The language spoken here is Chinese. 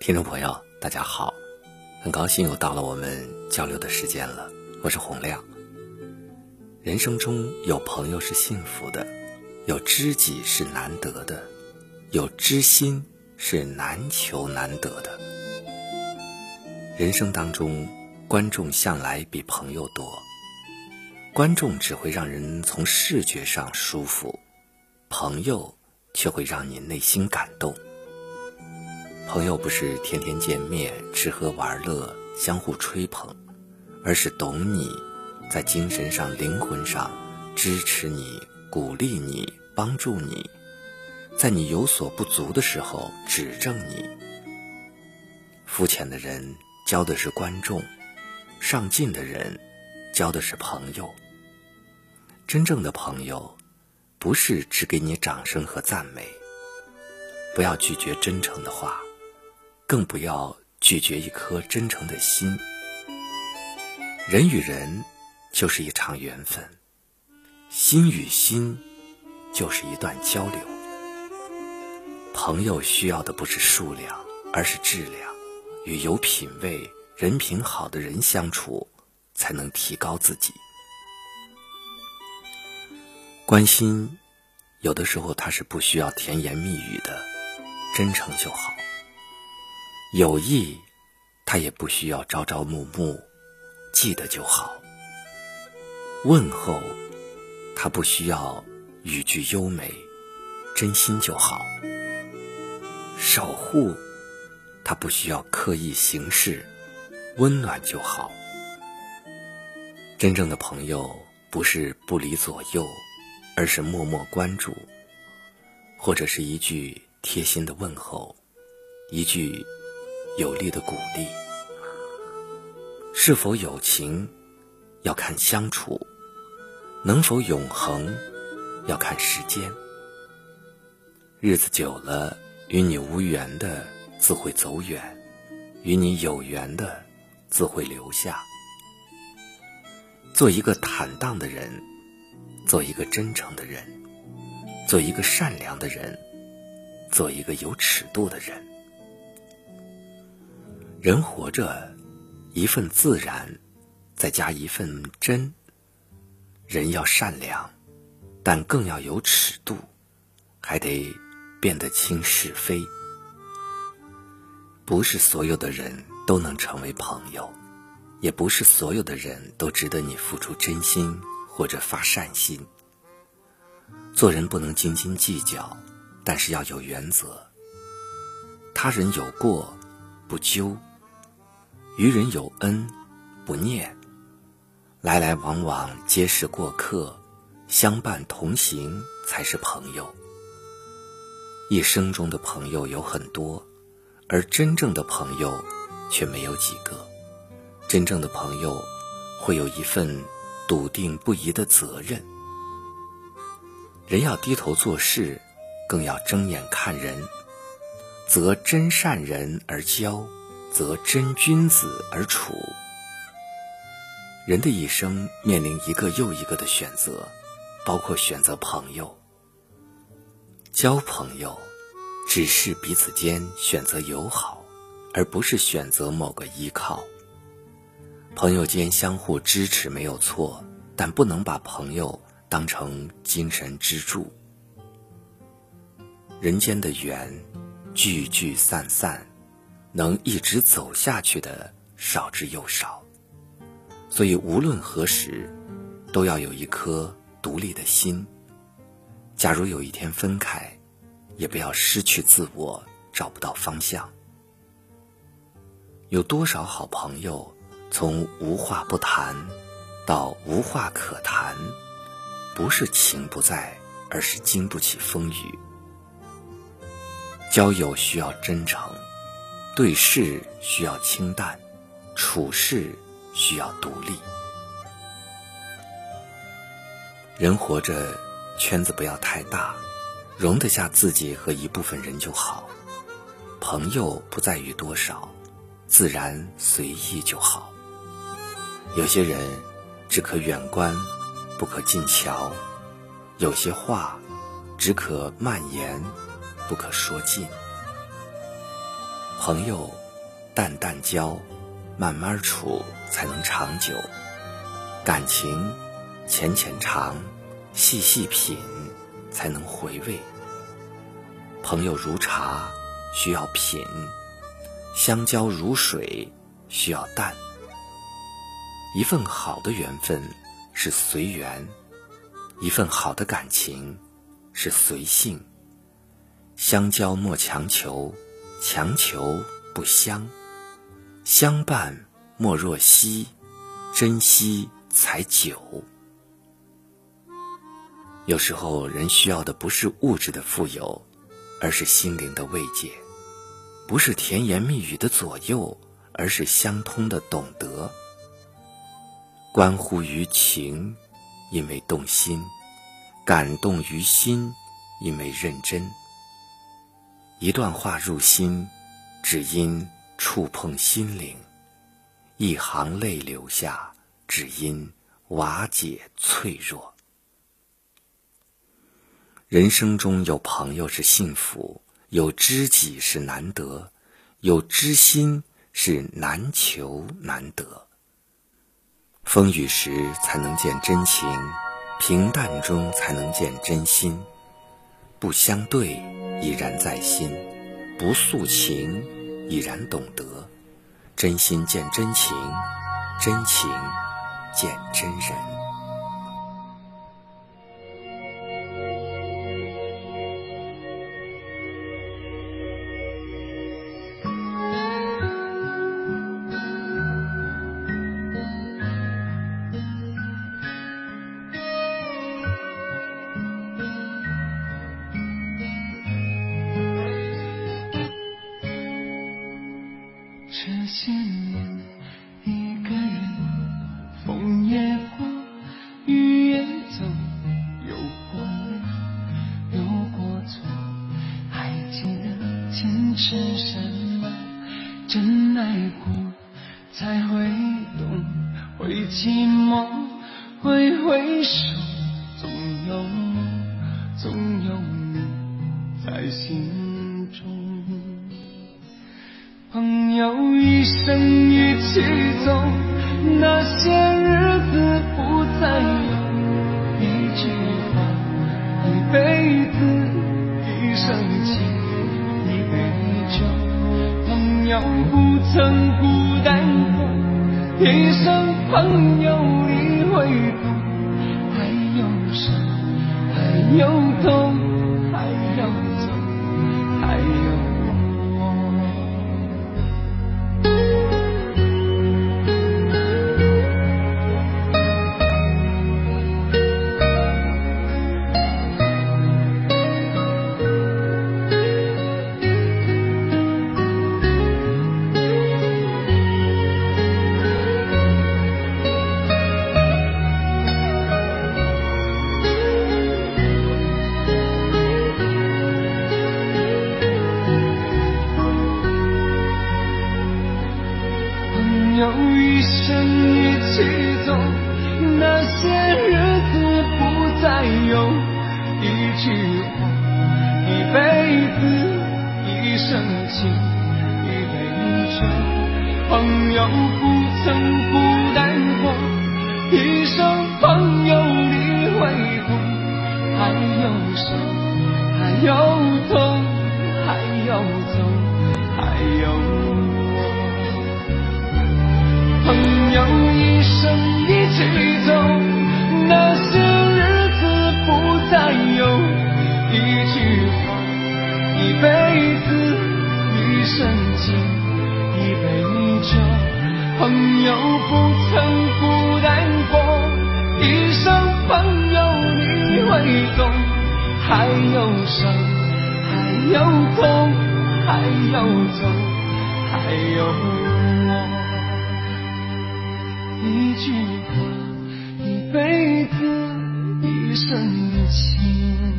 听众朋友，大家好，很高兴又到了我们交流的时间了。我是洪亮。人生中有朋友是幸福的，有知己是难得的，有知心是难求难得的。人生当中，观众向来比朋友多，观众只会让人从视觉上舒服，朋友却会让你内心感动。朋友不是天天见面吃喝玩乐相互吹捧，而是懂你，在精神上、灵魂上支持你、鼓励你、帮助你，在你有所不足的时候指正你。肤浅的人交的是观众，上进的人交的是朋友。真正的朋友，不是只给你掌声和赞美，不要拒绝真诚的话。更不要拒绝一颗真诚的心。人与人就是一场缘分，心与心就是一段交流。朋友需要的不是数量，而是质量。与有品位、人品好的人相处，才能提高自己。关心，有的时候它是不需要甜言蜜语的，真诚就好。有意，他也不需要朝朝暮暮，记得就好。问候，他不需要语句优美，真心就好。守护，他不需要刻意行事，温暖就好。真正的朋友，不是不离左右，而是默默关注，或者是一句贴心的问候，一句。有力的鼓励，是否有情，要看相处；能否永恒，要看时间。日子久了，与你无缘的自会走远，与你有缘的自会留下。做一个坦荡的人，做一个真诚的人，做一个善良的人，做一个有尺度的人。人活着，一份自然，再加一份真。人要善良，但更要有尺度，还得辨得清是非。不是所有的人都能成为朋友，也不是所有的人都值得你付出真心或者发善心。做人不能斤斤计较，但是要有原则。他人有过，不究。于人有恩，不念；来来往往皆是过客，相伴同行才是朋友。一生中的朋友有很多，而真正的朋友却没有几个。真正的朋友会有一份笃定不移的责任。人要低头做事，更要睁眼看人，则真善人而交。则真君子而处。人的一生面临一个又一个的选择，包括选择朋友。交朋友，只是彼此间选择友好，而不是选择某个依靠。朋友间相互支持没有错，但不能把朋友当成精神支柱。人间的缘，聚聚散散。能一直走下去的少之又少，所以无论何时，都要有一颗独立的心。假如有一天分开，也不要失去自我，找不到方向。有多少好朋友，从无话不谈到无话可谈，不是情不在，而是经不起风雨。交友需要真诚。对事需要清淡，处事需要独立。人活着，圈子不要太大，容得下自己和一部分人就好。朋友不在于多少，自然随意就好。有些人只可远观，不可近瞧；有些话只可慢言，不可说尽。朋友，淡淡交，慢慢处才能长久；感情，浅浅尝，细细品才能回味。朋友如茶，需要品；相交如水，需要淡。一份好的缘分是随缘，一份好的感情是随性。相交莫强求，强求不相；相伴莫若惜，珍惜才久。有时候，人需要的不是物质的富有，而是心灵的慰藉；不是甜言蜜语的左右，而是相通的懂得。关乎于情，因为动心；感动于心，因为认真。一段话入心，只因触碰心灵；一行泪流下，只因瓦解脆弱。人生中有朋友是幸福，有知己是难得，有知心是难求难得。风雨时才能见真情，平淡中才能见真心。不相对，已然在心；不诉情，已然懂得。真心见真情，真情见真人。是什么真爱过才会懂，会寂寞，会回首，总有总有你在心中。朋友一生一起走，那些日子不再有友不曾孤单过，一生朋友你会懂，还有伤，还有痛，生情，一杯酒。朋友不曾孤单过，一生朋友你会懂。还有伤，还有痛，还要走，还有我。朋友一生一起走，朋友你会懂。还有伤，还有痛，还要走，还有我。一句话，一辈子，一生情。